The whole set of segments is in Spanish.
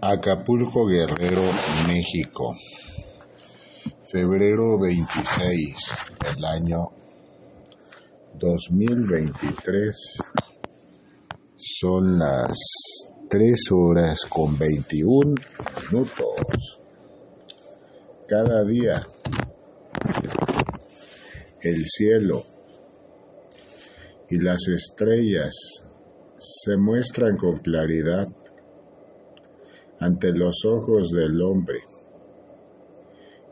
Acapulco Guerrero, México. Febrero 26 del año 2023. Son las 3 horas con 21 minutos. Cada día el cielo y las estrellas se muestran con claridad ante los ojos del hombre.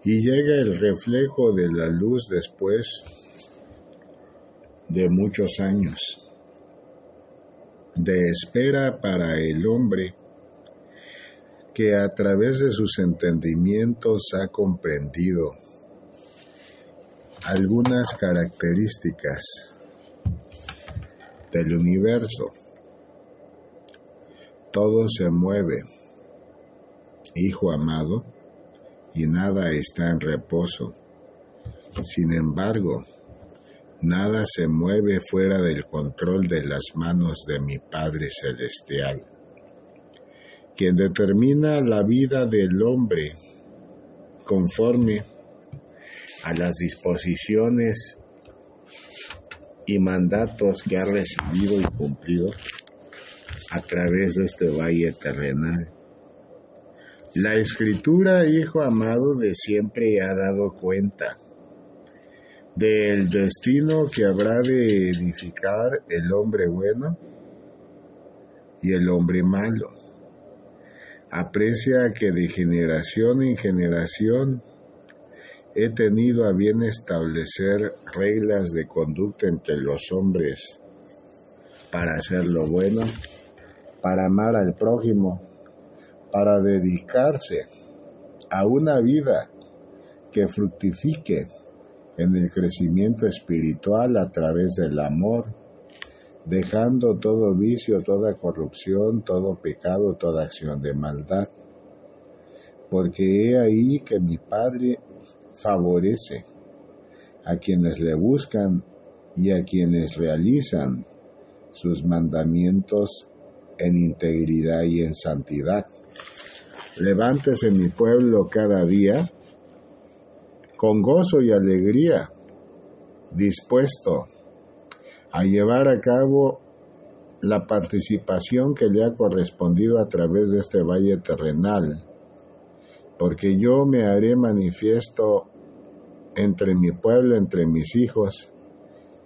Y llega el reflejo de la luz después de muchos años de espera para el hombre que a través de sus entendimientos ha comprendido algunas características del universo. Todo se mueve Hijo amado, y nada está en reposo. Sin embargo, nada se mueve fuera del control de las manos de mi Padre Celestial, quien determina la vida del hombre conforme a las disposiciones y mandatos que ha recibido y cumplido a través de este valle terrenal. La escritura, hijo amado, de siempre ha dado cuenta del destino que habrá de edificar el hombre bueno y el hombre malo. Aprecia que de generación en generación he tenido a bien establecer reglas de conducta entre los hombres para hacer lo bueno, para amar al prójimo, para dedicarse a una vida que fructifique en el crecimiento espiritual a través del amor, dejando todo vicio, toda corrupción, todo pecado, toda acción de maldad. Porque he ahí que mi Padre favorece a quienes le buscan y a quienes realizan sus mandamientos en integridad y en santidad. Levántese mi pueblo cada día con gozo y alegría, dispuesto a llevar a cabo la participación que le ha correspondido a través de este valle terrenal, porque yo me haré manifiesto entre mi pueblo, entre mis hijos,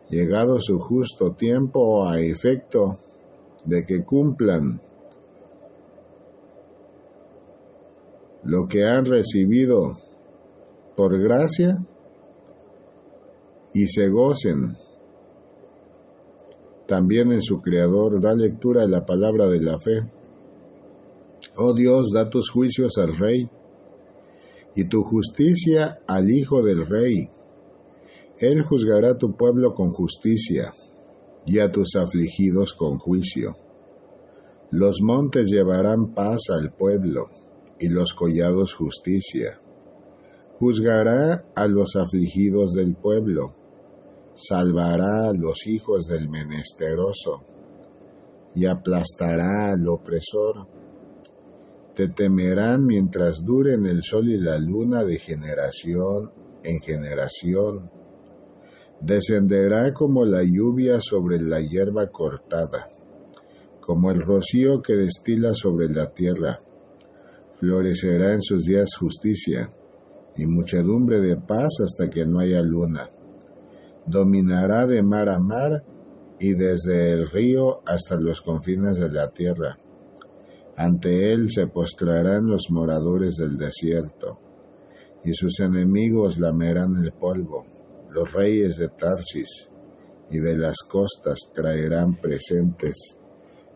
llegado su justo tiempo a efecto de que cumplan lo que han recibido por gracia y se gocen también en su Creador. Da lectura de la palabra de la fe. Oh Dios, da tus juicios al Rey y tu justicia al Hijo del Rey. Él juzgará a tu pueblo con justicia y a tus afligidos con juicio. Los montes llevarán paz al pueblo y los collados justicia. Juzgará a los afligidos del pueblo, salvará a los hijos del menesteroso y aplastará al opresor. Te temerán mientras duren el sol y la luna de generación en generación. Descenderá como la lluvia sobre la hierba cortada, como el rocío que destila sobre la tierra florecerá en sus días justicia y muchedumbre de paz hasta que no haya luna. Dominará de mar a mar y desde el río hasta los confines de la tierra. Ante él se postrarán los moradores del desierto, y sus enemigos lamerán el polvo. Los reyes de Tarsis y de las costas traerán presentes.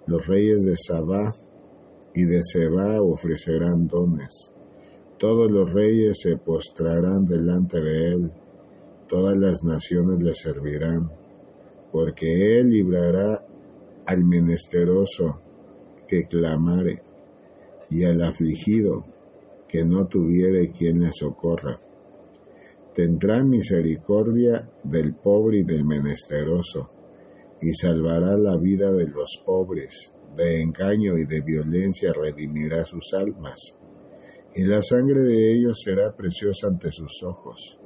Los reyes de Sabá y de Seba ofrecerán dones. Todos los reyes se postrarán delante de él, todas las naciones le servirán, porque él librará al menesteroso que clamare, y al afligido que no tuviere quien le socorra. Tendrá misericordia del pobre y del menesteroso, y salvará la vida de los pobres de engaño y de violencia redimirá sus almas, y la sangre de ellos será preciosa ante sus ojos.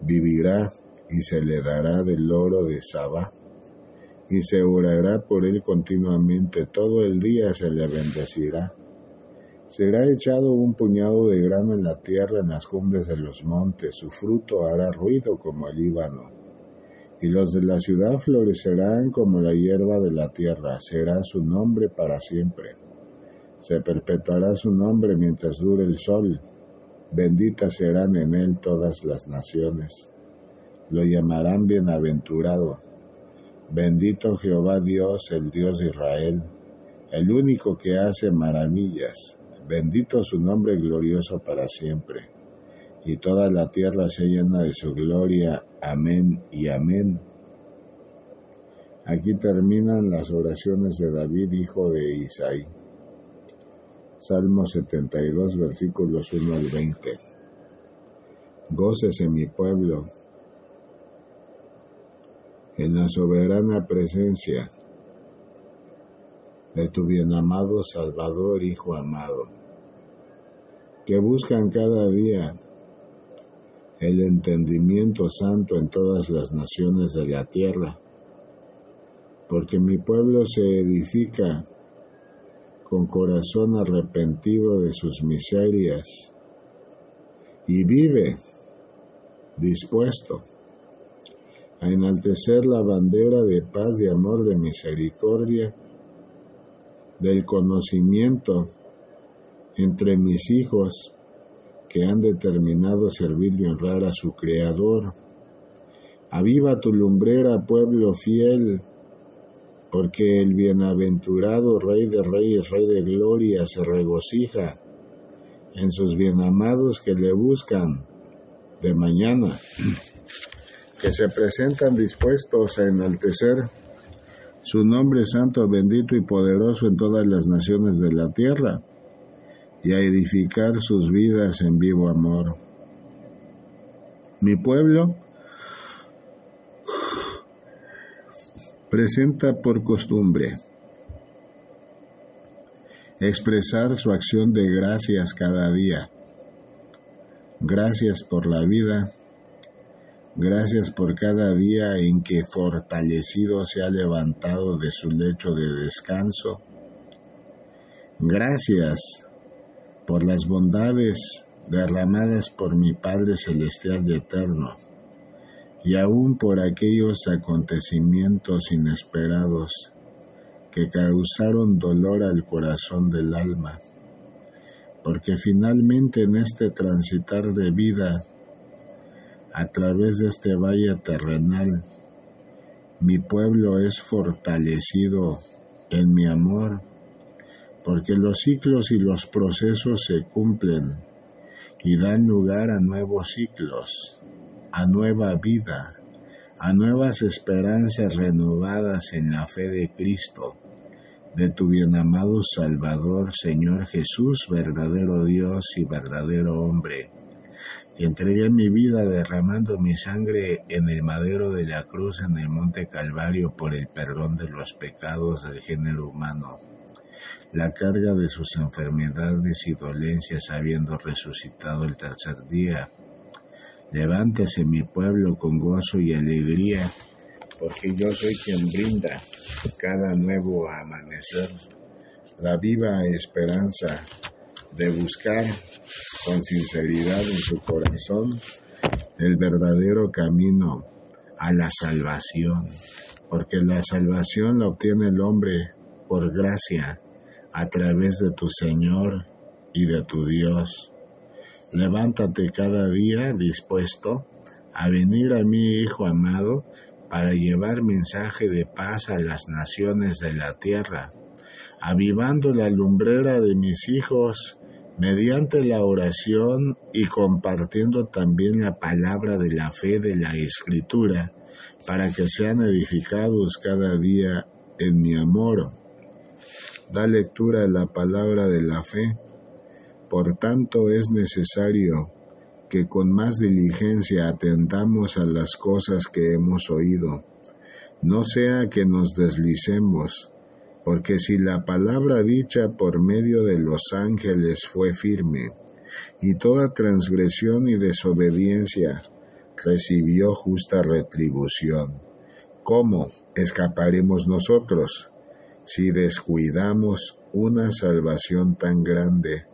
Vivirá y se le dará del oro de Sabá, y se orará por él continuamente, todo el día se le bendecirá. Será echado un puñado de grano en la tierra en las cumbres de los montes, su fruto hará ruido como el Líbano y los de la ciudad florecerán como la hierba de la tierra, será su nombre para siempre. Se perpetuará su nombre mientras dure el sol, benditas serán en él todas las naciones. Lo llamarán bienaventurado. Bendito Jehová Dios, el Dios de Israel, el único que hace maravillas. Bendito su nombre glorioso para siempre y toda la tierra se llena de su gloria. Amén y amén. Aquí terminan las oraciones de David, hijo de Isaí. Salmo 72, versículos 1 al 20. Gócese mi pueblo en la soberana presencia de tu bienamado Salvador, Hijo amado, que buscan cada día el entendimiento santo en todas las naciones de la tierra, porque mi pueblo se edifica con corazón arrepentido de sus miserias y vive dispuesto a enaltecer la bandera de paz, de amor, de misericordia, del conocimiento entre mis hijos que han determinado servir y honrar a su Creador. Aviva tu lumbrera, pueblo fiel, porque el bienaventurado Rey de Reyes, Rey de Gloria, se regocija en sus bienamados que le buscan de mañana, que se presentan dispuestos a enaltecer su nombre santo, bendito y poderoso en todas las naciones de la tierra y a edificar sus vidas en vivo amor. Mi pueblo presenta por costumbre expresar su acción de gracias cada día. Gracias por la vida, gracias por cada día en que fortalecido se ha levantado de su lecho de descanso. Gracias por las bondades derramadas por mi Padre Celestial y Eterno, y aún por aquellos acontecimientos inesperados que causaron dolor al corazón del alma, porque finalmente en este transitar de vida, a través de este valle terrenal, mi pueblo es fortalecido en mi amor porque los ciclos y los procesos se cumplen y dan lugar a nuevos ciclos, a nueva vida, a nuevas esperanzas renovadas en la fe de Cristo, de tu bienamado Salvador, Señor Jesús, verdadero Dios y verdadero hombre, que entregué mi vida derramando mi sangre en el madero de la cruz en el monte Calvario por el perdón de los pecados del género humano la carga de sus enfermedades y dolencias habiendo resucitado el tercer día. Levántese mi pueblo con gozo y alegría, porque yo soy quien brinda cada nuevo amanecer la viva esperanza de buscar con sinceridad en su corazón el verdadero camino a la salvación, porque la salvación la obtiene el hombre por gracia a través de tu Señor y de tu Dios. Levántate cada día dispuesto a venir a mi Hijo amado para llevar mensaje de paz a las naciones de la tierra, avivando la lumbrera de mis hijos mediante la oración y compartiendo también la palabra de la fe de la Escritura, para que sean edificados cada día en mi amor da lectura a la palabra de la fe. Por tanto es necesario que con más diligencia atendamos a las cosas que hemos oído, no sea que nos deslicemos Porque si la palabra dicha por medio de los ángeles fue firme, y toda transgresión y desobediencia recibió justa retribución, ¿cómo escaparemos nosotros si descuidamos una salvación tan grande,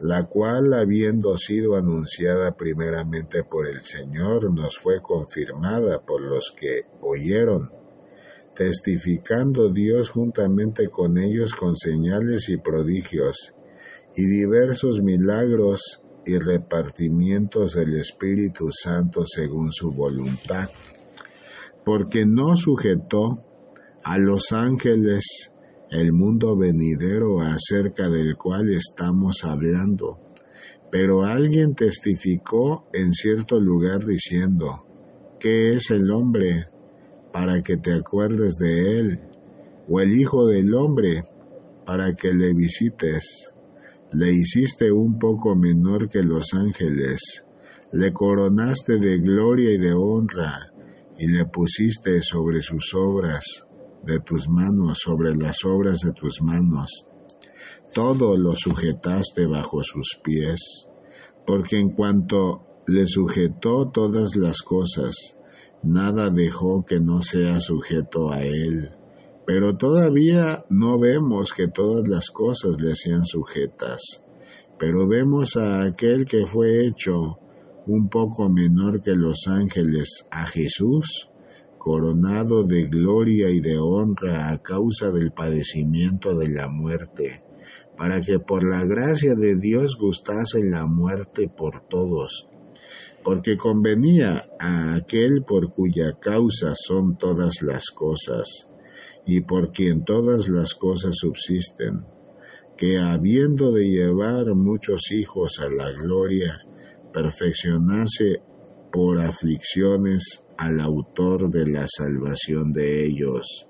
la cual, habiendo sido anunciada primeramente por el Señor, nos fue confirmada por los que oyeron? testificando Dios juntamente con ellos con señales y prodigios, y diversos milagros y repartimientos del Espíritu Santo según su voluntad, porque no sujetó a los ángeles el mundo venidero acerca del cual estamos hablando, pero alguien testificó en cierto lugar diciendo, ¿qué es el hombre para que te acuerdes de él, o el Hijo del Hombre, para que le visites. Le hiciste un poco menor que los ángeles, le coronaste de gloria y de honra, y le pusiste sobre sus obras de tus manos, sobre las obras de tus manos. Todo lo sujetaste bajo sus pies, porque en cuanto le sujetó todas las cosas, nada dejó que no sea sujeto a él. Pero todavía no vemos que todas las cosas le sean sujetas. Pero vemos a aquel que fue hecho un poco menor que los ángeles, a Jesús, coronado de gloria y de honra a causa del padecimiento de la muerte, para que por la gracia de Dios gustase la muerte por todos. Porque convenía a aquel por cuya causa son todas las cosas, y por quien todas las cosas subsisten, que habiendo de llevar muchos hijos a la gloria, perfeccionase por aflicciones al autor de la salvación de ellos.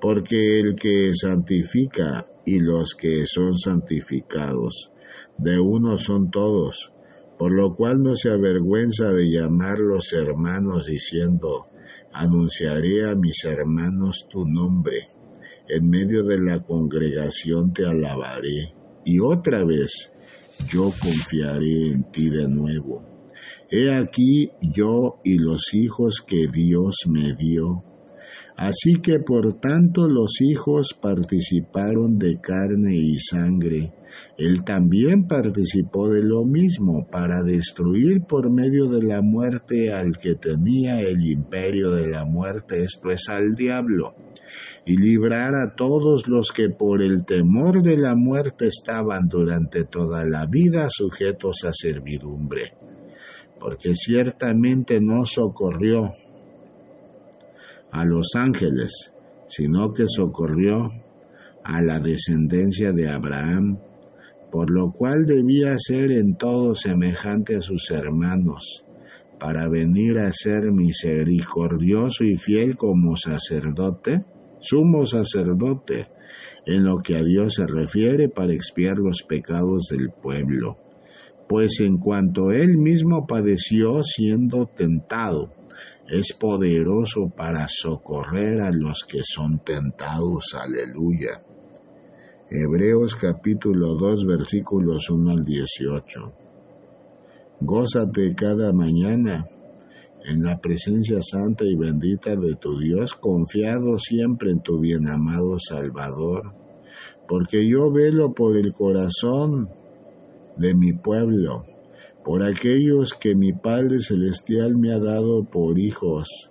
Porque el que santifica y los que son santificados, de uno son todos, por lo cual no se avergüenza de llamarlos hermanos diciendo, anunciaré a mis hermanos tu nombre, en medio de la congregación te alabaré, y otra vez yo confiaré en ti de nuevo. He aquí yo y los hijos que Dios me dio, Así que por tanto los hijos participaron de carne y sangre. Él también participó de lo mismo para destruir por medio de la muerte al que tenía el imperio de la muerte, esto es al diablo, y librar a todos los que por el temor de la muerte estaban durante toda la vida sujetos a servidumbre. Porque ciertamente no socorrió a los ángeles, sino que socorrió a la descendencia de Abraham, por lo cual debía ser en todo semejante a sus hermanos, para venir a ser misericordioso y fiel como sacerdote, sumo sacerdote, en lo que a Dios se refiere para expiar los pecados del pueblo. Pues en cuanto él mismo padeció siendo tentado, es poderoso para socorrer a los que son tentados. Aleluya. Hebreos capítulo 2 versículos 1 al 18. Gózate cada mañana en la presencia santa y bendita de tu Dios, confiado siempre en tu bien amado Salvador, porque yo velo por el corazón de mi pueblo por aquellos que mi Padre Celestial me ha dado por hijos,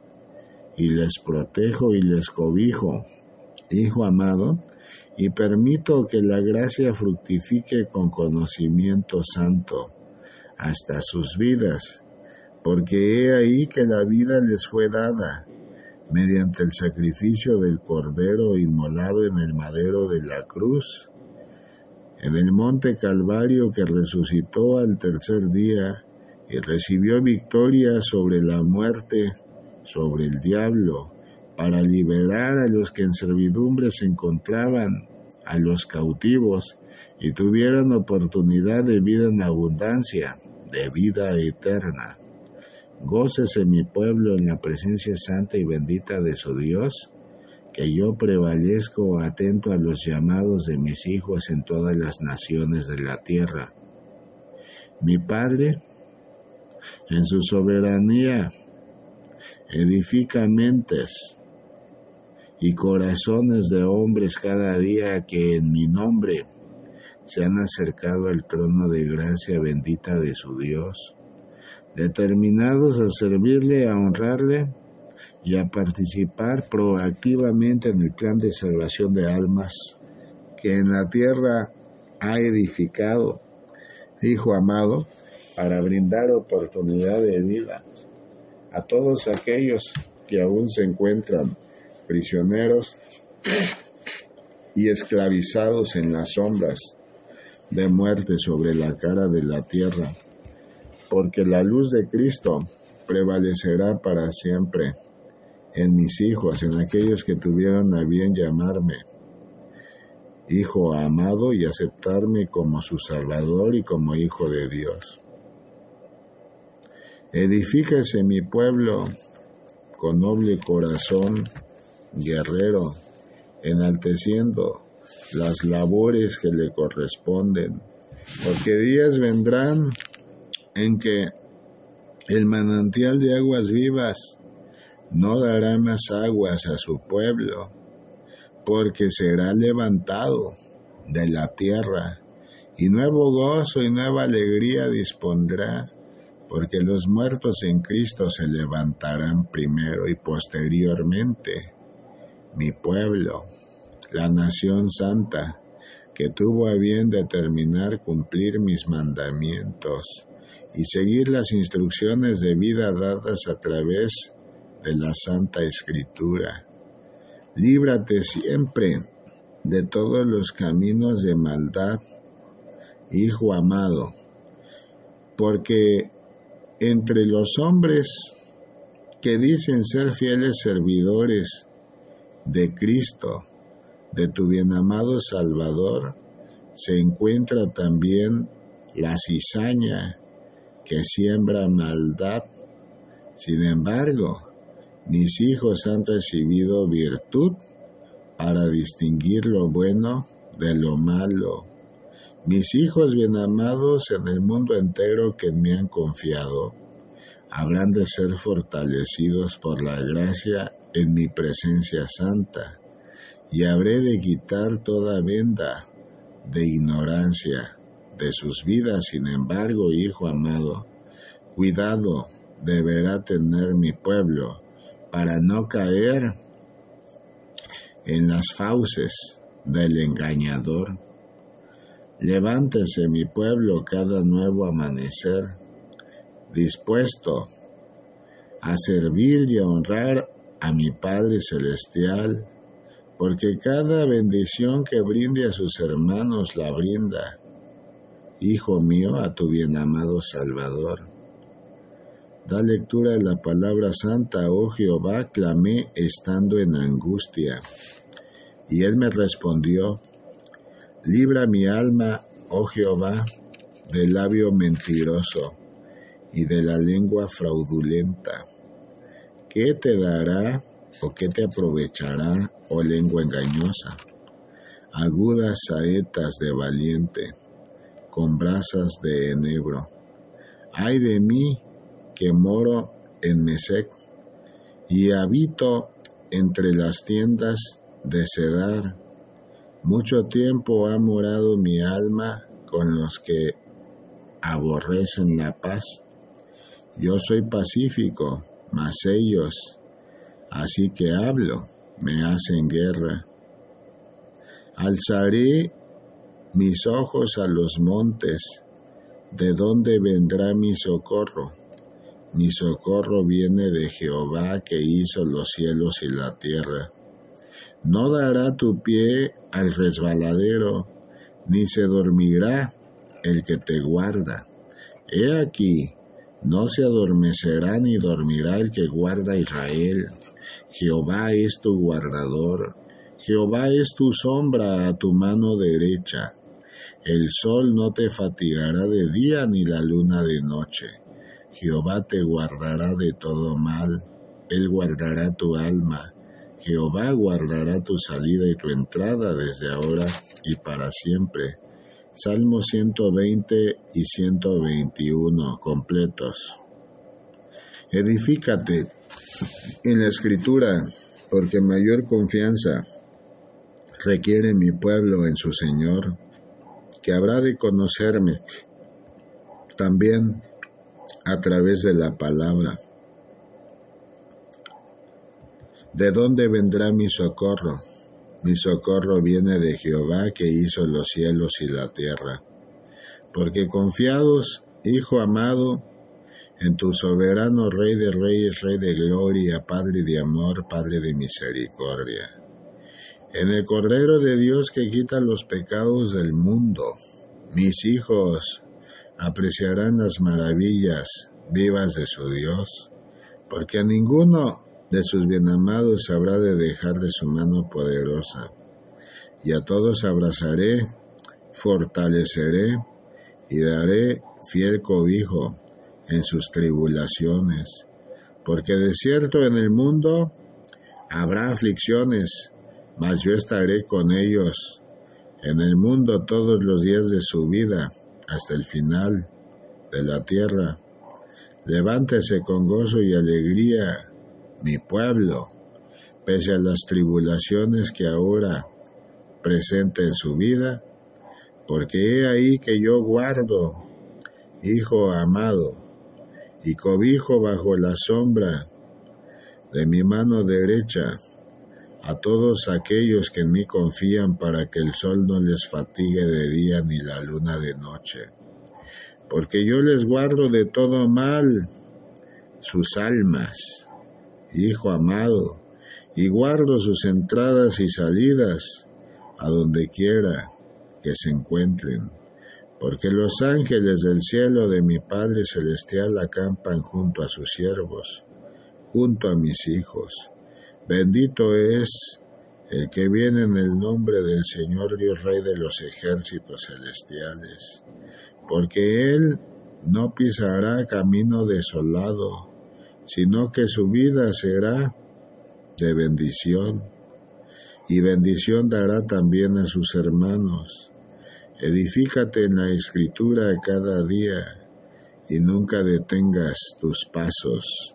y les protejo y les cobijo, Hijo amado, y permito que la gracia fructifique con conocimiento santo hasta sus vidas, porque he ahí que la vida les fue dada mediante el sacrificio del Cordero inmolado en el madero de la cruz, en el monte Calvario que resucitó al tercer día y recibió victoria sobre la muerte, sobre el diablo, para liberar a los que en servidumbre se encontraban, a los cautivos, y tuvieran oportunidad de vida en abundancia, de vida eterna. Gócese mi pueblo en la presencia santa y bendita de su Dios, que yo prevalezco atento a los llamados de mis hijos en todas las naciones de la tierra. Mi Padre, en su soberanía, edifica mentes y corazones de hombres cada día que en mi nombre se han acercado al trono de gracia bendita de su Dios, determinados a servirle, a honrarle y a participar proactivamente en el plan de salvación de almas que en la tierra ha edificado, Hijo amado, para brindar oportunidad de vida a todos aquellos que aún se encuentran prisioneros y esclavizados en las sombras de muerte sobre la cara de la tierra, porque la luz de Cristo prevalecerá para siempre en mis hijos, en aquellos que tuvieron a bien llamarme hijo amado y aceptarme como su Salvador y como hijo de Dios. Edifíquese mi pueblo con noble corazón guerrero, enalteciendo las labores que le corresponden, porque días vendrán en que el manantial de aguas vivas no dará más aguas a su pueblo, porque será levantado de la tierra, y nuevo gozo y nueva alegría dispondrá porque los muertos en Cristo se levantarán primero y posteriormente. Mi pueblo, la nación santa, que tuvo a bien determinar cumplir mis mandamientos y seguir las instrucciones de vida dadas a través de la Santa Escritura. Líbrate siempre de todos los caminos de maldad, Hijo amado, porque entre los hombres que dicen ser fieles servidores de Cristo, de tu bienamado Salvador, se encuentra también la cizaña que siembra maldad. Sin embargo, mis hijos han recibido virtud para distinguir lo bueno de lo malo mis hijos bien amados en el mundo entero que me han confiado, habrán de ser fortalecidos por la gracia en mi presencia santa, y habré de quitar toda venda de ignorancia de sus vidas. Sin embargo, hijo amado, cuidado deberá tener mi pueblo para no caer en las fauces del engañador Levántese mi pueblo cada nuevo amanecer, dispuesto a servir y a honrar a mi Padre Celestial, porque cada bendición que brinde a sus hermanos la brinda, Hijo mío, a tu bien amado Salvador. Da lectura de la palabra santa, oh Jehová, clamé estando en angustia. Y él me respondió, Libra mi alma, oh Jehová, del labio mentiroso y de la lengua fraudulenta. ¿Qué te dará o qué te aprovechará, oh lengua engañosa? Agudas saetas de valiente, con brasas de enebro. Ay de mí que moro en Mesec y habito entre las tiendas de Cedar mucho tiempo ha morado mi alma con los que aborrecen la paz. Yo soy pacífico, mas ellos, así que hablo, me hacen guerra. Alzaré mis ojos a los montes, ¿de dónde vendrá mi socorro? Mi socorro viene de Jehová que hizo los cielos y la tierra. No dará tu pie al resbaladero, ni se dormirá el que te guarda. He aquí, no se adormecerá ni dormirá el que guarda Israel. Jehová es tu guardador, Jehová es tu sombra a tu mano derecha. El sol no te fatigará de día ni la luna de noche. Jehová te guardará de todo mal, Él guardará tu alma. Jehová guardará tu salida y tu entrada desde ahora y para siempre. Salmo 120 y 121 completos. Edifícate en la escritura, porque mayor confianza requiere mi pueblo en su Señor, que habrá de conocerme también a través de la palabra. ¿De dónde vendrá mi socorro? Mi socorro viene de Jehová que hizo los cielos y la tierra. Porque confiados, Hijo amado, en tu soberano Rey de Reyes, Rey de Gloria, Padre de amor, Padre de misericordia. En el Cordero de Dios que quita los pecados del mundo, mis hijos apreciarán las maravillas vivas de su Dios, porque a ninguno de sus bienamados habrá de dejar de su mano poderosa, y a todos abrazaré, fortaleceré y daré fiel cobijo en sus tribulaciones, porque de cierto en el mundo habrá aflicciones, mas yo estaré con ellos. En el mundo todos los días de su vida, hasta el final de la tierra. Levántese con gozo y alegría mi pueblo, pese a las tribulaciones que ahora presenta en su vida, porque he ahí que yo guardo, hijo amado, y cobijo bajo la sombra de mi mano derecha a todos aquellos que en mí confían para que el sol no les fatigue de día ni la luna de noche. Porque yo les guardo de todo mal sus almas Hijo amado, y guardo sus entradas y salidas a donde quiera que se encuentren, porque los ángeles del cielo de mi Padre Celestial acampan junto a sus siervos, junto a mis hijos. Bendito es el que viene en el nombre del Señor Dios Rey de los ejércitos celestiales, porque Él no pisará camino desolado, sino que su vida será de bendición, y bendición dará también a sus hermanos. Edifícate en la escritura cada día, y nunca detengas tus pasos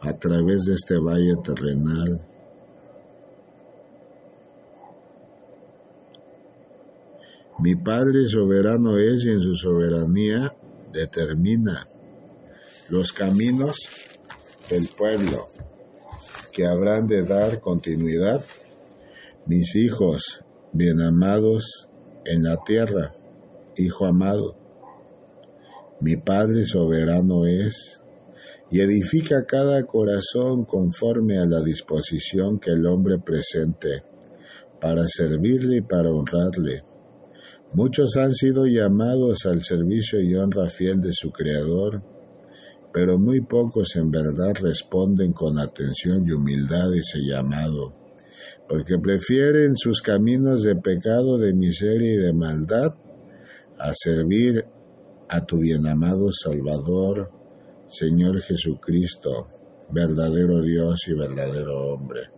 a través de este valle terrenal. Mi Padre soberano es y en su soberanía determina los caminos del pueblo, que habrán de dar continuidad, mis hijos bien amados en la tierra, hijo amado. Mi Padre soberano es, y edifica cada corazón conforme a la disposición que el hombre presente, para servirle y para honrarle. Muchos han sido llamados al servicio y honra fiel de su Creador, pero muy pocos en verdad responden con atención y humildad ese llamado, porque prefieren sus caminos de pecado, de miseria y de maldad a servir a tu bienamado Salvador, Señor Jesucristo, verdadero Dios y verdadero hombre.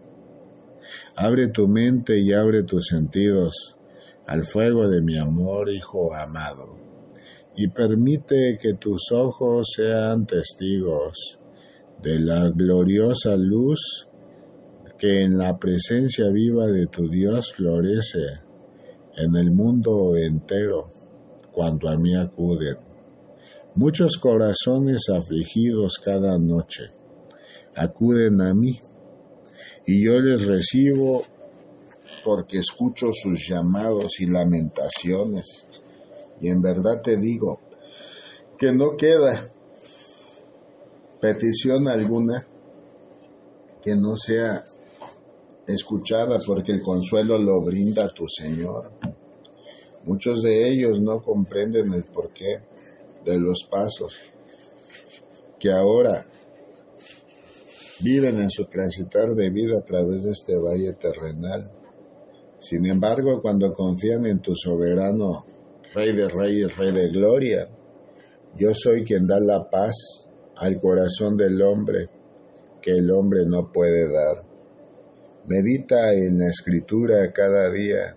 Abre tu mente y abre tus sentidos al fuego de mi amor, Hijo amado y permite que tus ojos sean testigos de la gloriosa luz que en la presencia viva de tu Dios florece en el mundo entero cuando a mí acuden. Muchos corazones afligidos cada noche acuden a mí y yo les recibo porque escucho sus llamados y lamentaciones y en verdad te digo que no queda petición alguna que no sea escuchada porque el consuelo lo brinda tu Señor. Muchos de ellos no comprenden el porqué de los pasos que ahora viven en su transitar de vida a través de este valle terrenal. Sin embargo, cuando confían en tu soberano Rey de Reyes, Rey de Gloria. Yo soy quien da la paz al corazón del hombre que el hombre no puede dar. Medita en la escritura cada día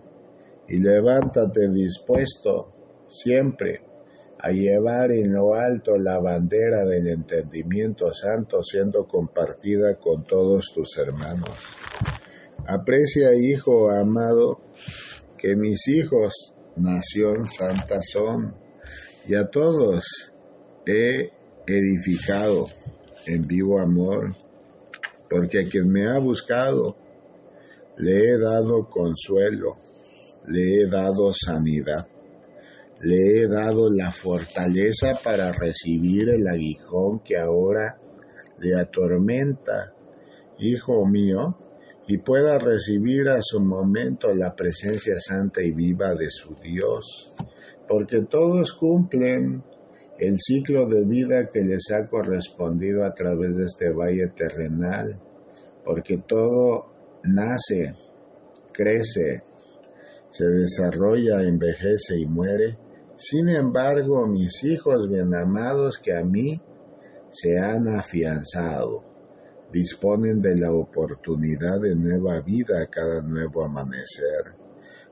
y levántate dispuesto siempre a llevar en lo alto la bandera del entendimiento santo siendo compartida con todos tus hermanos. Aprecia, hijo amado, que mis hijos, nación santa son, y a todos he edificado en vivo amor, porque a quien me ha buscado, le he dado consuelo, le he dado sanidad, le he dado la fortaleza para recibir el aguijón que ahora le atormenta, hijo mío, y pueda recibir a su momento la presencia santa y viva de su Dios, porque todos cumplen el ciclo de vida que les ha correspondido a través de este valle terrenal, porque todo nace, crece, se desarrolla, envejece y muere. Sin embargo, mis hijos bien amados que a mí se han afianzado, disponen de la oportunidad de nueva vida a cada nuevo amanecer.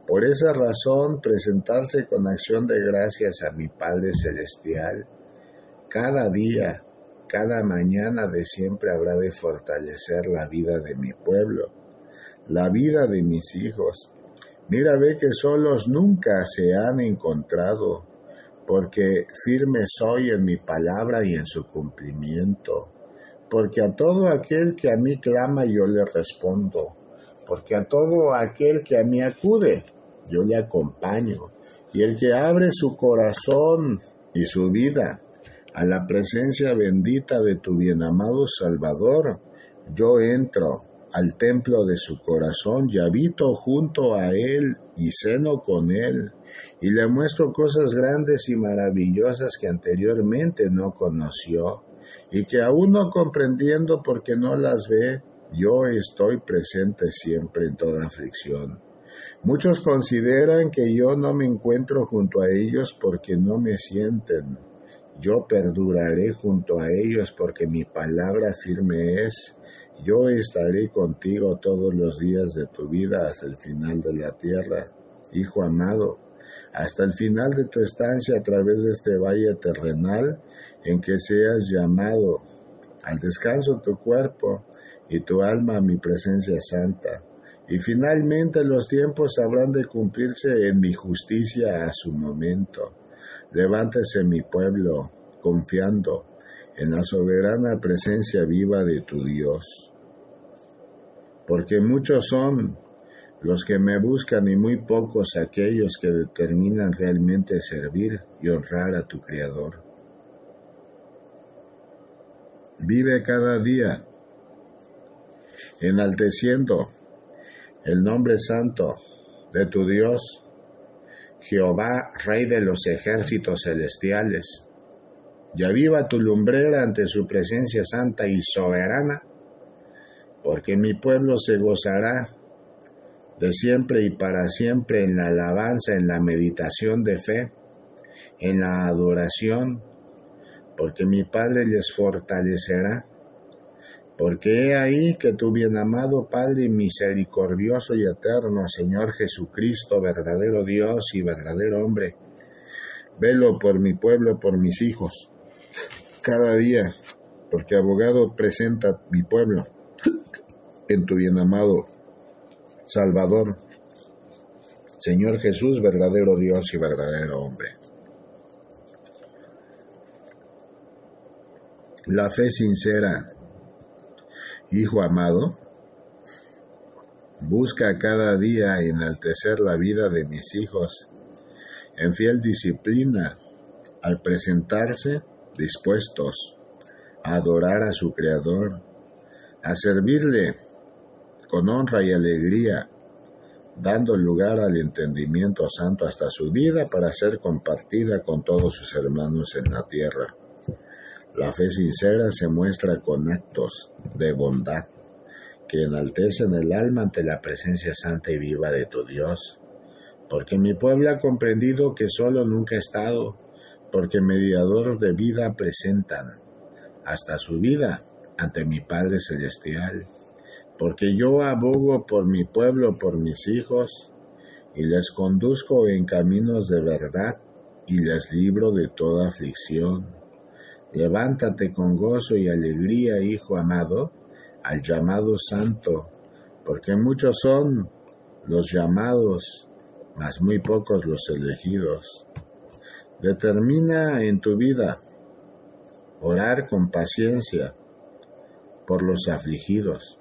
Por esa razón, presentarse con acción de gracias a mi Padre Celestial cada día, cada mañana de siempre habrá de fortalecer la vida de mi pueblo la vida de mis hijos. Mira, ve que solos nunca se han encontrado, porque firme soy en mi palabra y en su cumplimiento. Porque a todo aquel que a mí clama yo le respondo, porque a todo aquel que a mí acude yo le acompaño. Y el que abre su corazón y su vida a la presencia bendita de tu bienamado Salvador, yo entro al templo de su corazón y habito junto a él y ceno con él, y le muestro cosas grandes y maravillosas que anteriormente no conoció, y que aún no comprendiendo porque no las ve, yo estoy presente siempre en toda aflicción. Muchos consideran que yo no me encuentro junto a ellos porque no me sienten. Yo perduraré junto a ellos porque mi palabra firme es yo estaré contigo todos los días de tu vida hasta el final de la tierra, Hijo amado, hasta el final de tu estancia a través de este valle terrenal en que seas llamado al descanso tu cuerpo y tu alma a mi presencia santa. Y finalmente los tiempos habrán de cumplirse en mi justicia a su momento. Levántese mi pueblo, confiando en la soberana presencia viva de tu Dios porque muchos son los que me buscan y muy pocos aquellos que determinan realmente servir y honrar a tu Creador. Vive cada día enalteciendo el nombre santo de tu Dios, Jehová, Rey de los ejércitos celestiales. Ya viva tu lumbrera ante su presencia santa y soberana porque mi pueblo se gozará de siempre y para siempre en la alabanza, en la meditación de fe, en la adoración, porque mi Padre les fortalecerá, porque he ahí que tu bien amado Padre misericordioso y eterno Señor Jesucristo, verdadero Dios y verdadero hombre, velo por mi pueblo, por mis hijos, cada día, porque abogado presenta mi pueblo en tu bien amado Salvador, Señor Jesús, verdadero Dios y verdadero hombre. La fe sincera, Hijo amado, busca cada día enaltecer la vida de mis hijos en fiel disciplina al presentarse dispuestos a adorar a su Creador, a servirle con honra y alegría, dando lugar al entendimiento santo hasta su vida para ser compartida con todos sus hermanos en la tierra. La fe sincera se muestra con actos de bondad que enaltecen el alma ante la presencia santa y viva de tu Dios, porque mi pueblo ha comprendido que solo nunca ha estado, porque mediador de vida presentan hasta su vida ante mi Padre Celestial porque yo abogo por mi pueblo, por mis hijos, y les conduzco en caminos de verdad, y les libro de toda aflicción. Levántate con gozo y alegría, hijo amado, al llamado santo, porque muchos son los llamados, mas muy pocos los elegidos. Determina en tu vida orar con paciencia por los afligidos,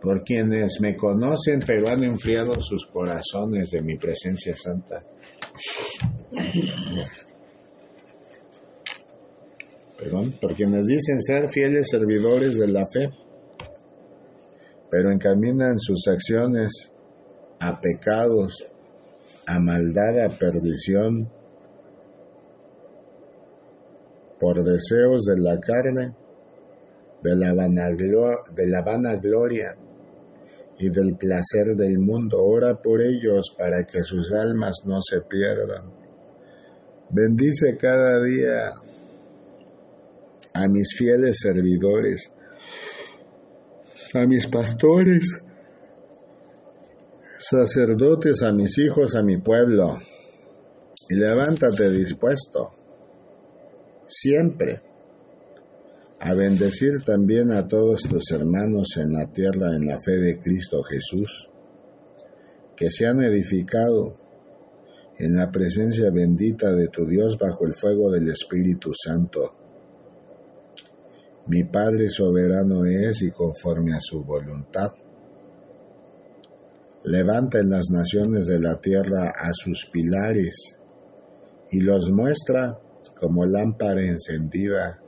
por quienes me conocen pero han enfriado sus corazones de mi presencia santa. Perdón, por quienes dicen ser fieles servidores de la fe, pero encaminan sus acciones a pecados, a maldad, a perdición, por deseos de la carne, de la, de la vanagloria y del placer del mundo. Ora por ellos para que sus almas no se pierdan. Bendice cada día a mis fieles servidores, a mis pastores, sacerdotes, a mis hijos, a mi pueblo. Y levántate dispuesto siempre a bendecir también a todos tus hermanos en la tierra en la fe de Cristo Jesús, que se han edificado en la presencia bendita de tu Dios bajo el fuego del Espíritu Santo. Mi Padre soberano es y conforme a su voluntad. Levanta en las naciones de la tierra a sus pilares y los muestra como lámpara encendida,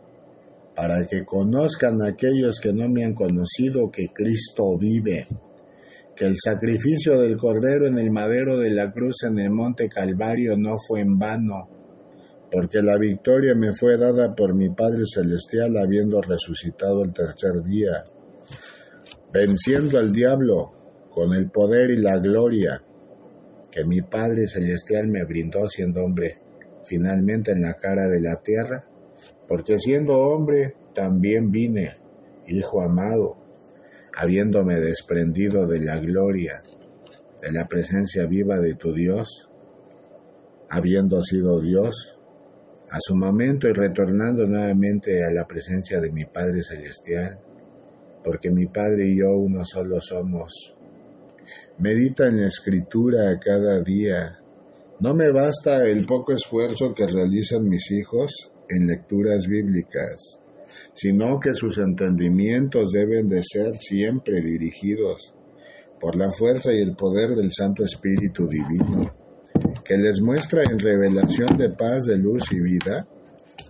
para que conozcan aquellos que no me han conocido que Cristo vive, que el sacrificio del Cordero en el madero de la cruz en el monte Calvario no fue en vano, porque la victoria me fue dada por mi Padre Celestial habiendo resucitado el tercer día, venciendo al diablo con el poder y la gloria que mi Padre Celestial me brindó siendo hombre finalmente en la cara de la tierra, porque siendo hombre también vine, Hijo amado, habiéndome desprendido de la gloria, de la presencia viva de tu Dios, habiendo sido Dios, a su momento y retornando nuevamente a la presencia de mi Padre Celestial, porque mi Padre y yo uno solo somos. Medita en la escritura cada día, no me basta el poco esfuerzo que realizan mis hijos en lecturas bíblicas, sino que sus entendimientos deben de ser siempre dirigidos por la fuerza y el poder del Santo Espíritu Divino, que les muestra en revelación de paz, de luz y vida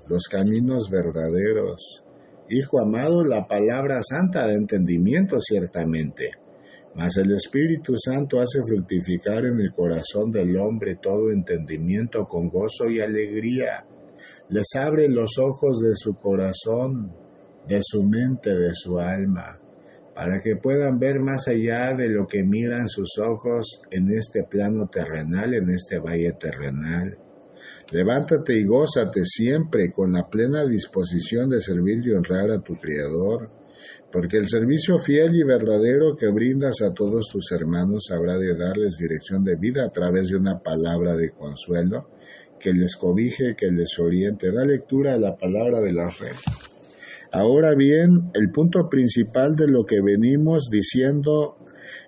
los caminos verdaderos. Hijo amado, la palabra santa de entendimiento ciertamente mas el Espíritu Santo hace fructificar en el corazón del hombre todo entendimiento con gozo y alegría. Les abre los ojos de su corazón, de su mente, de su alma, para que puedan ver más allá de lo que miran sus ojos en este plano terrenal, en este valle terrenal. Levántate y gózate siempre con la plena disposición de servir y honrar a tu Creador porque el servicio fiel y verdadero que brindas a todos tus hermanos habrá de darles dirección de vida a través de una palabra de consuelo que les cobije, que les oriente. Da lectura a la palabra de la fe. Ahora bien, el punto principal de lo que venimos diciendo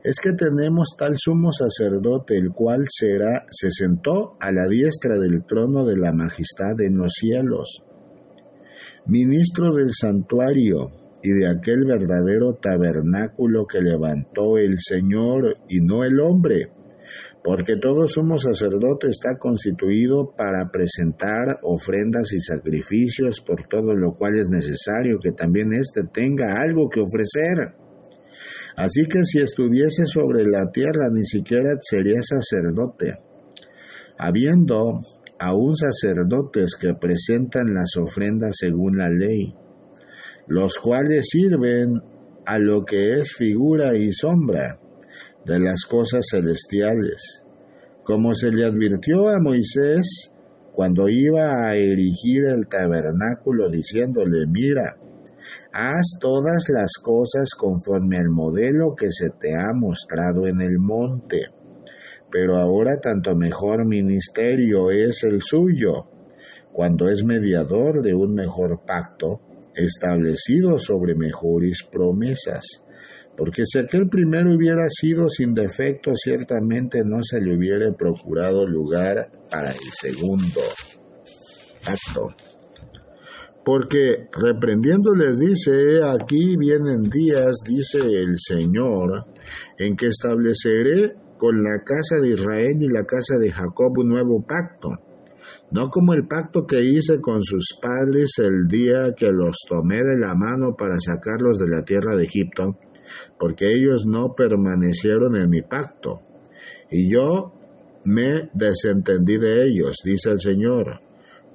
es que tenemos tal sumo sacerdote, el cual será, se sentó a la diestra del trono de la majestad en los cielos, ministro del santuario, y de aquel verdadero tabernáculo que levantó el Señor y no el hombre, porque todo sumo sacerdote está constituido para presentar ofrendas y sacrificios, por todo lo cual es necesario que también éste tenga algo que ofrecer. Así que si estuviese sobre la tierra ni siquiera sería sacerdote. Habiendo aún sacerdotes que presentan las ofrendas según la ley, los cuales sirven a lo que es figura y sombra de las cosas celestiales, como se le advirtió a Moisés cuando iba a erigir el tabernáculo diciéndole, mira, haz todas las cosas conforme al modelo que se te ha mostrado en el monte. Pero ahora tanto mejor ministerio es el suyo, cuando es mediador de un mejor pacto, establecido sobre mejores promesas. Porque si aquel primero hubiera sido sin defecto, ciertamente no se le hubiera procurado lugar para el segundo acto. Porque reprendiéndoles dice, aquí vienen días, dice el Señor, en que estableceré con la casa de Israel y la casa de Jacob un nuevo pacto, no como el pacto que hice con sus padres el día que los tomé de la mano para sacarlos de la tierra de Egipto, porque ellos no permanecieron en mi pacto, y yo me desentendí de ellos, dice el Señor.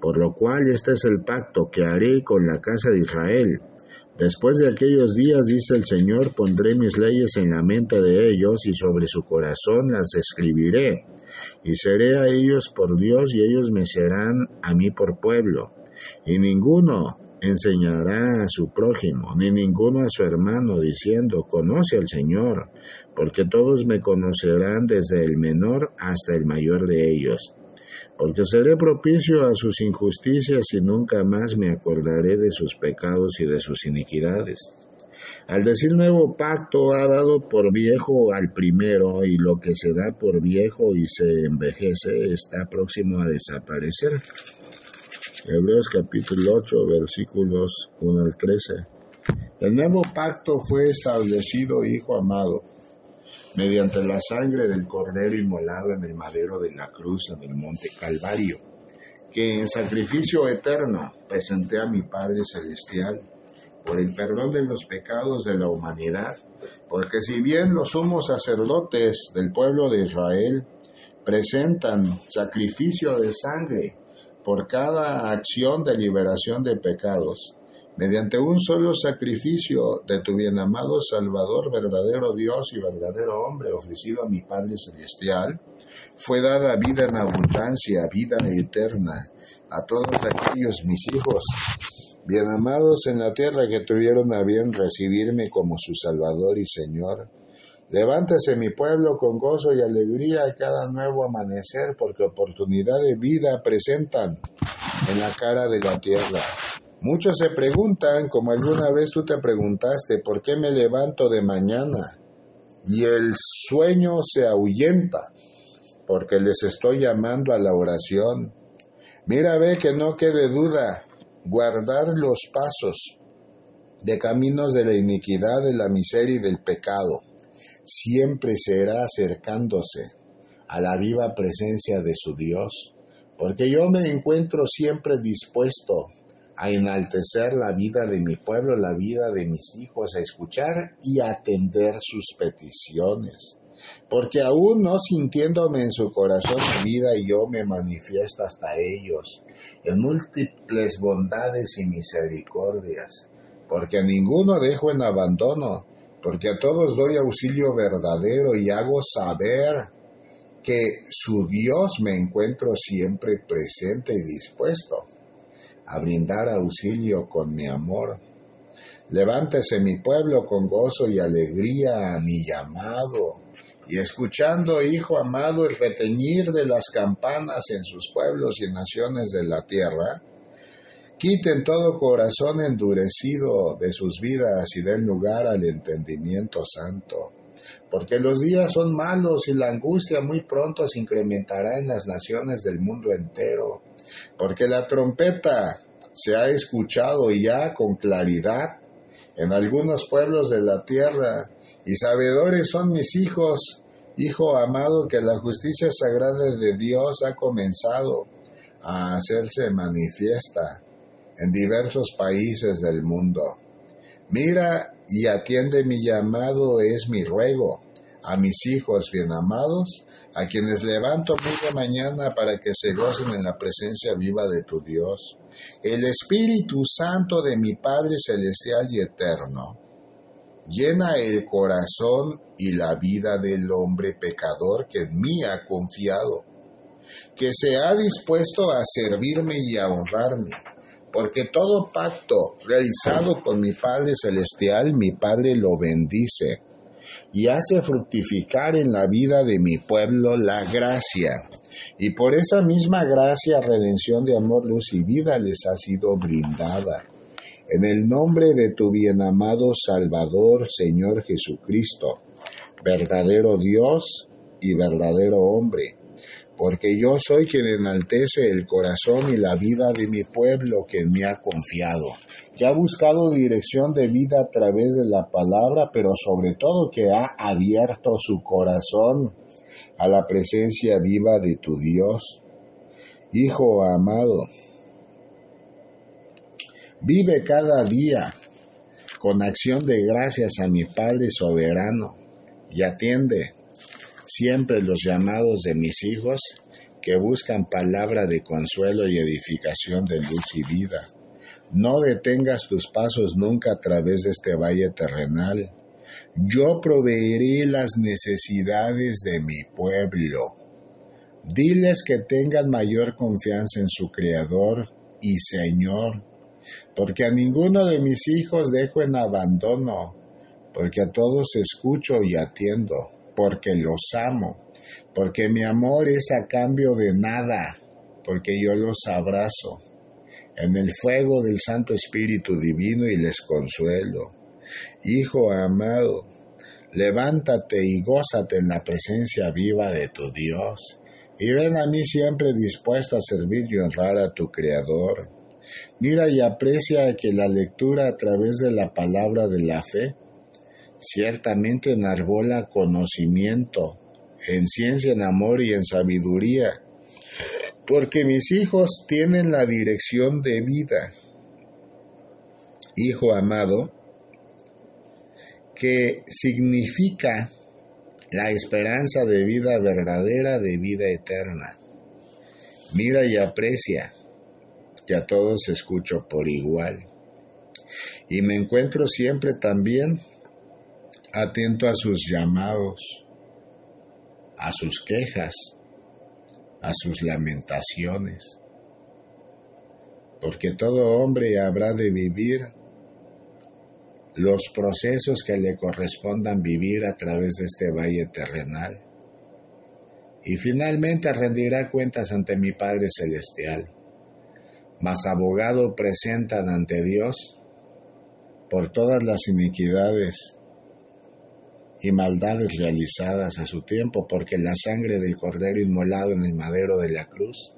Por lo cual este es el pacto que haré con la casa de Israel. Después de aquellos días, dice el Señor, pondré mis leyes en la mente de ellos y sobre su corazón las escribiré. Y seré a ellos por Dios y ellos me serán a mí por pueblo. Y ninguno enseñará a su prójimo, ni ninguno a su hermano, diciendo, conoce al Señor, porque todos me conocerán desde el menor hasta el mayor de ellos porque seré propicio a sus injusticias y nunca más me acordaré de sus pecados y de sus iniquidades. Al decir nuevo pacto ha dado por viejo al primero y lo que se da por viejo y se envejece está próximo a desaparecer. Hebreos capítulo 8 versículos 1 al 13. El nuevo pacto fue establecido, hijo amado, mediante la sangre del Cordero inmolado en el madero de la cruz en el monte Calvario, que en sacrificio eterno presenté a mi Padre Celestial por el perdón de los pecados de la humanidad, porque si bien los sumos sacerdotes del pueblo de Israel presentan sacrificio de sangre por cada acción de liberación de pecados, mediante un solo sacrificio de tu bien amado Salvador, verdadero Dios y verdadero hombre, ofrecido a mi Padre Celestial, fue dada vida en abundancia, vida eterna, a todos aquellos mis hijos, bien amados en la tierra que tuvieron a bien recibirme como su Salvador y Señor. Levántese mi pueblo con gozo y alegría cada nuevo amanecer, porque oportunidad de vida presentan en la cara de la tierra. Muchos se preguntan, como alguna vez tú te preguntaste, ¿por qué me levanto de mañana? Y el sueño se ahuyenta, porque les estoy llamando a la oración. Mira, ve que no quede duda, guardar los pasos de caminos de la iniquidad, de la miseria y del pecado, siempre será acercándose a la viva presencia de su Dios, porque yo me encuentro siempre dispuesto a enaltecer la vida de mi pueblo, la vida de mis hijos, a escuchar y atender sus peticiones. Porque aún no sintiéndome en su corazón mi vida, yo me manifiesto hasta ellos en múltiples bondades y misericordias. Porque a ninguno dejo en abandono, porque a todos doy auxilio verdadero y hago saber que su Dios me encuentro siempre presente y dispuesto a brindar auxilio con mi amor. Levántese mi pueblo con gozo y alegría a mi llamado, y escuchando, hijo amado, el reteñir de las campanas en sus pueblos y naciones de la tierra, quiten todo corazón endurecido de sus vidas y den lugar al entendimiento santo. Porque los días son malos y la angustia muy pronto se incrementará en las naciones del mundo entero. Porque la trompeta se ha escuchado ya con claridad en algunos pueblos de la tierra, y sabedores son mis hijos, hijo amado, que la justicia sagrada de Dios ha comenzado a hacerse manifiesta en diversos países del mundo. Mira y atiende mi llamado es mi ruego a mis hijos bien amados, a quienes levanto muy mañana para que se gocen en la presencia viva de tu Dios. El Espíritu Santo de mi Padre Celestial y Eterno llena el corazón y la vida del hombre pecador que en mí ha confiado, que se ha dispuesto a servirme y a honrarme, porque todo pacto realizado con mi Padre Celestial, mi Padre lo bendice y hace fructificar en la vida de mi pueblo la gracia. Y por esa misma gracia, redención de amor, luz y vida les ha sido brindada. En el nombre de tu bienamado Salvador, Señor Jesucristo, verdadero Dios y verdadero hombre, porque yo soy quien enaltece el corazón y la vida de mi pueblo que me ha confiado, que ha buscado dirección de vida a través de la palabra, pero sobre todo que ha abierto su corazón a la presencia viva de tu Dios. Hijo amado, vive cada día con acción de gracias a mi Padre soberano y atiende siempre los llamados de mis hijos que buscan palabra de consuelo y edificación de luz y vida. No detengas tus pasos nunca a través de este valle terrenal. Yo proveeré las necesidades de mi pueblo. Diles que tengan mayor confianza en su Creador y Señor, porque a ninguno de mis hijos dejo en abandono, porque a todos escucho y atiendo porque los amo, porque mi amor es a cambio de nada, porque yo los abrazo en el fuego del Santo Espíritu Divino y les consuelo. Hijo amado, levántate y gózate en la presencia viva de tu Dios, y ven a mí siempre dispuesto a servir y honrar a tu Creador. Mira y aprecia que la lectura a través de la palabra de la fe ciertamente enarbola conocimiento, en ciencia, en amor y en sabiduría, porque mis hijos tienen la dirección de vida. Hijo amado, que significa la esperanza de vida verdadera, de vida eterna. Mira y aprecia que a todos escucho por igual. Y me encuentro siempre también atento a sus llamados, a sus quejas, a sus lamentaciones, porque todo hombre habrá de vivir los procesos que le correspondan vivir a través de este valle terrenal. Y finalmente rendirá cuentas ante mi Padre Celestial. Mas abogado presentan ante Dios por todas las iniquidades y maldades realizadas a su tiempo, porque la sangre del Cordero inmolado en el madero de la cruz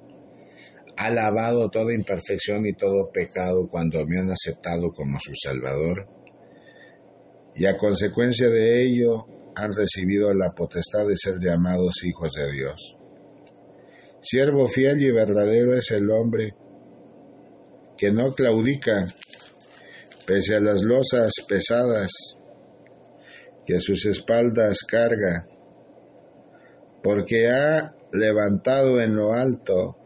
ha lavado toda imperfección y todo pecado cuando me han aceptado como su Salvador, y a consecuencia de ello han recibido la potestad de ser llamados hijos de Dios. Siervo fiel y verdadero es el hombre que no claudica pese a las losas pesadas que sus espaldas carga, porque ha levantado en lo alto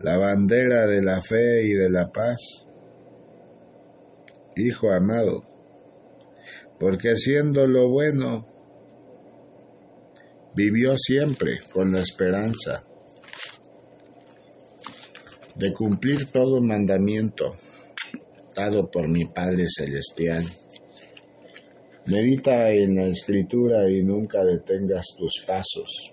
la bandera de la fe y de la paz. Hijo amado, porque haciendo lo bueno, vivió siempre con la esperanza de cumplir todo mandamiento dado por mi Padre Celestial Medita en la escritura y nunca detengas tus pasos,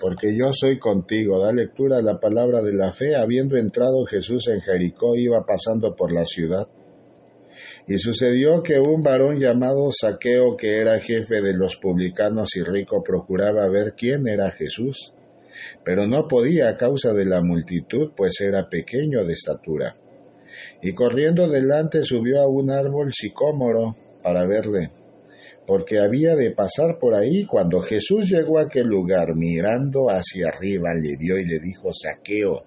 porque yo soy contigo. Da lectura a la palabra de la fe. Habiendo entrado Jesús en Jericó, iba pasando por la ciudad. Y sucedió que un varón llamado Saqueo, que era jefe de los publicanos y rico, procuraba ver quién era Jesús, pero no podía a causa de la multitud, pues era pequeño de estatura. Y corriendo delante subió a un árbol sicómoro, para verle, porque había de pasar por ahí. Cuando Jesús llegó a aquel lugar, mirando hacia arriba, le vio y le dijo, Saqueo,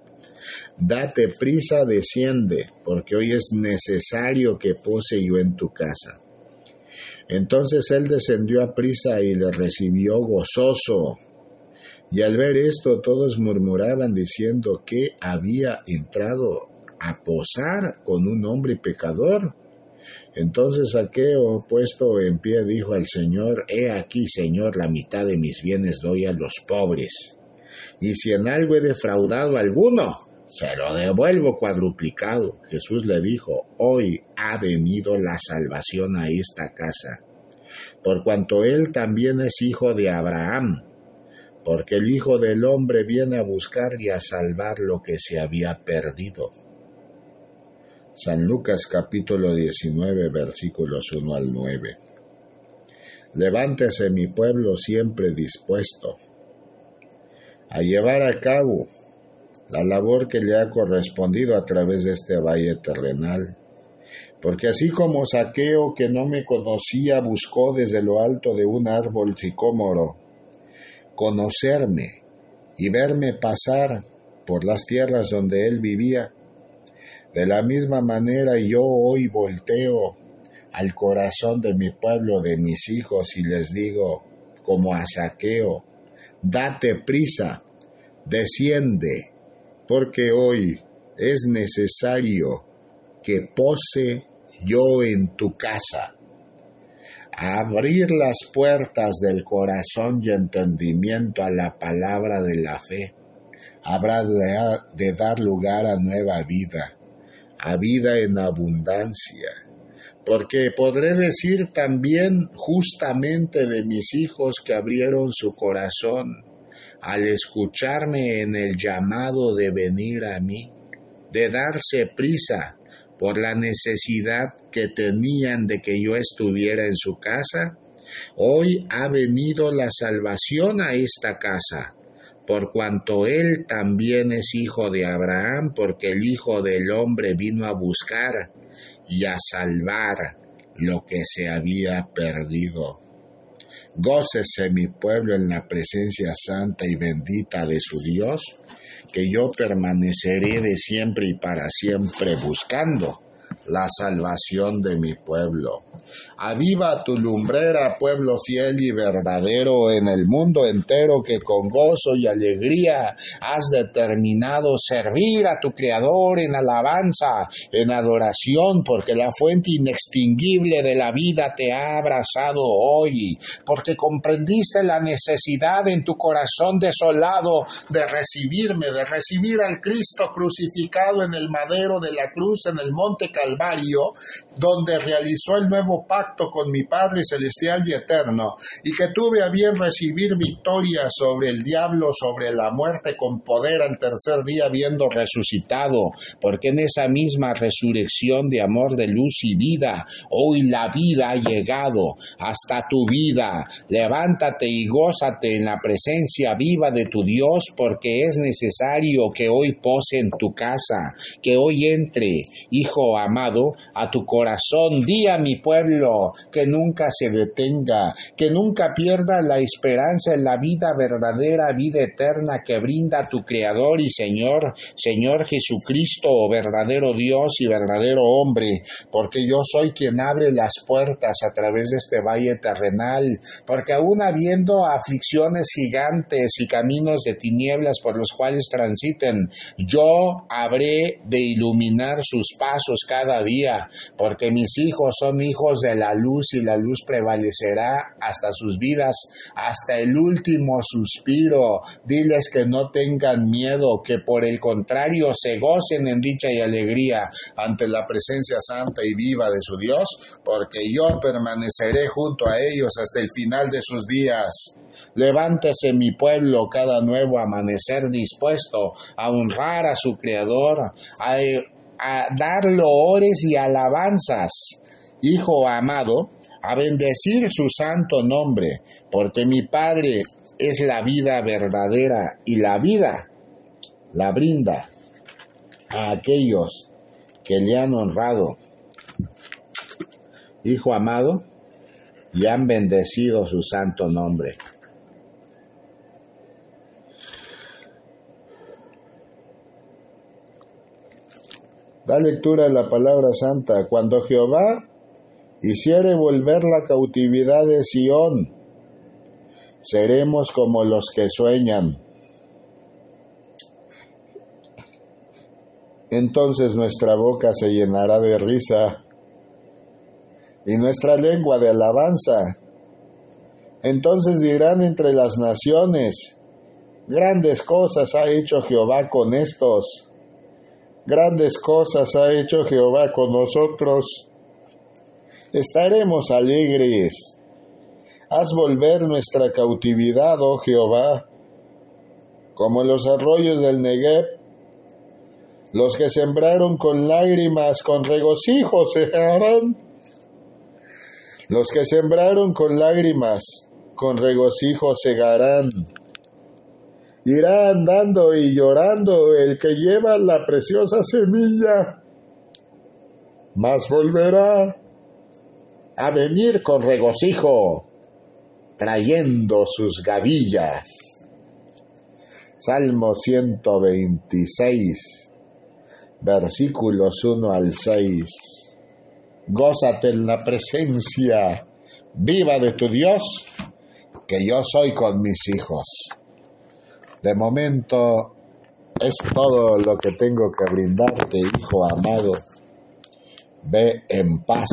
date prisa, desciende, porque hoy es necesario que pose yo en tu casa. Entonces él descendió a prisa y le recibió gozoso. Y al ver esto todos murmuraban diciendo que había entrado a posar con un hombre pecador. Entonces Saqueo, puesto en pie, dijo al Señor, He aquí, Señor, la mitad de mis bienes doy a los pobres. Y si en algo he defraudado a alguno, se lo devuelvo cuadruplicado. Jesús le dijo, hoy ha venido la salvación a esta casa, por cuanto él también es hijo de Abraham, porque el Hijo del Hombre viene a buscar y a salvar lo que se había perdido. San Lucas capítulo 19 versículos 1 al 9. Levántese mi pueblo siempre dispuesto a llevar a cabo la labor que le ha correspondido a través de este valle terrenal. Porque así como Saqueo, que no me conocía, buscó desde lo alto de un árbol sicómoro conocerme y verme pasar por las tierras donde él vivía, de la misma manera yo hoy volteo al corazón de mi pueblo, de mis hijos, y les digo, como a Saqueo, date prisa, desciende, porque hoy es necesario que pose yo en tu casa. Abrir las puertas del corazón y entendimiento a la palabra de la fe habrá de, dar lugar a nueva vida, a vida en abundancia. Porque podré decir también justamente de mis hijos que abrieron su corazón, al escucharme en el llamado de venir a mí, de darse prisa por la necesidad que tenían de que yo estuviera en su casa, hoy ha venido la salvación a esta casa, por cuanto él también es hijo de Abraham, porque el Hijo del Hombre vino a buscar y a salvar lo que se había perdido. Gócese mi pueblo en la presencia santa y bendita de su Dios, que yo permaneceré de siempre y para siempre buscando la salvación de mi pueblo. Aviva tu lumbrera, pueblo fiel y verdadero en el mundo entero que con gozo y alegría has determinado servir a tu Creador en alabanza, en adoración, porque la fuente inextinguible de la vida te ha abrazado hoy, porque comprendiste la necesidad en tu corazón desolado de recibirme, de recibir al Cristo crucificado en el madero de la cruz en el monte donde realizó el nuevo pacto con mi Padre Celestial y Eterno, y que tuve a bien recibir victoria sobre el diablo, sobre la muerte, con poder al tercer día habiendo resucitado, porque en esa misma resurrección de amor, de luz y vida, hoy la vida ha llegado hasta tu vida. Levántate y gózate en la presencia viva de tu Dios, porque es necesario que hoy pose en tu casa, que hoy entre, Hijo amado, a tu corazón. Di a mi pueblo que nunca se detenga, que nunca pierda la esperanza en la vida verdadera, vida eterna que brinda tu Creador y Señor, Señor Jesucristo, verdadero Dios y verdadero hombre, porque yo soy quien abre las puertas a través de este valle terrenal, porque aún habiendo aflicciones gigantes y caminos de tinieblas por los cuales transiten, yo habré de iluminar sus pasos cada día, porque mis hijos son hijos de la luz y la luz prevalecerá hasta sus vidas, hasta el último suspiro. Diles que no tengan miedo, que por el contrario se gocen en dicha y alegría ante la presencia santa y viva de su Dios, porque yo permaneceré junto a ellos hasta el final de sus días. Levántese mi pueblo cada nuevo amanecer dispuesto a honrar a su Creador, a dar loores y alabanzas. Hijo amado, a bendecir su santo nombre, porque mi Padre es la vida verdadera y la vida la brinda a aquellos que le han honrado. Hijo amado, y han bendecido su santo nombre. Da lectura de la palabra santa. Cuando Jehová hiciere volver la cautividad de Sión, seremos como los que sueñan. Entonces nuestra boca se llenará de risa y nuestra lengua de alabanza. Entonces dirán entre las naciones, grandes cosas ha hecho Jehová con estos Grandes cosas ha hecho Jehová con nosotros. Estaremos alegres. Haz volver nuestra cautividad, oh Jehová, como los arroyos del Negev. Los que sembraron con lágrimas, con regocijo se harán. Los que sembraron con lágrimas, con regocijo segarán. Irá andando y llorando el que lleva la preciosa semilla, mas volverá a venir con regocijo, trayendo sus gavillas. Salmo 126, versículos 1 al 6. Gózate en la presencia viva de tu Dios, que yo soy con mis hijos. De momento es todo lo que tengo que brindarte, hijo amado. Ve en paz.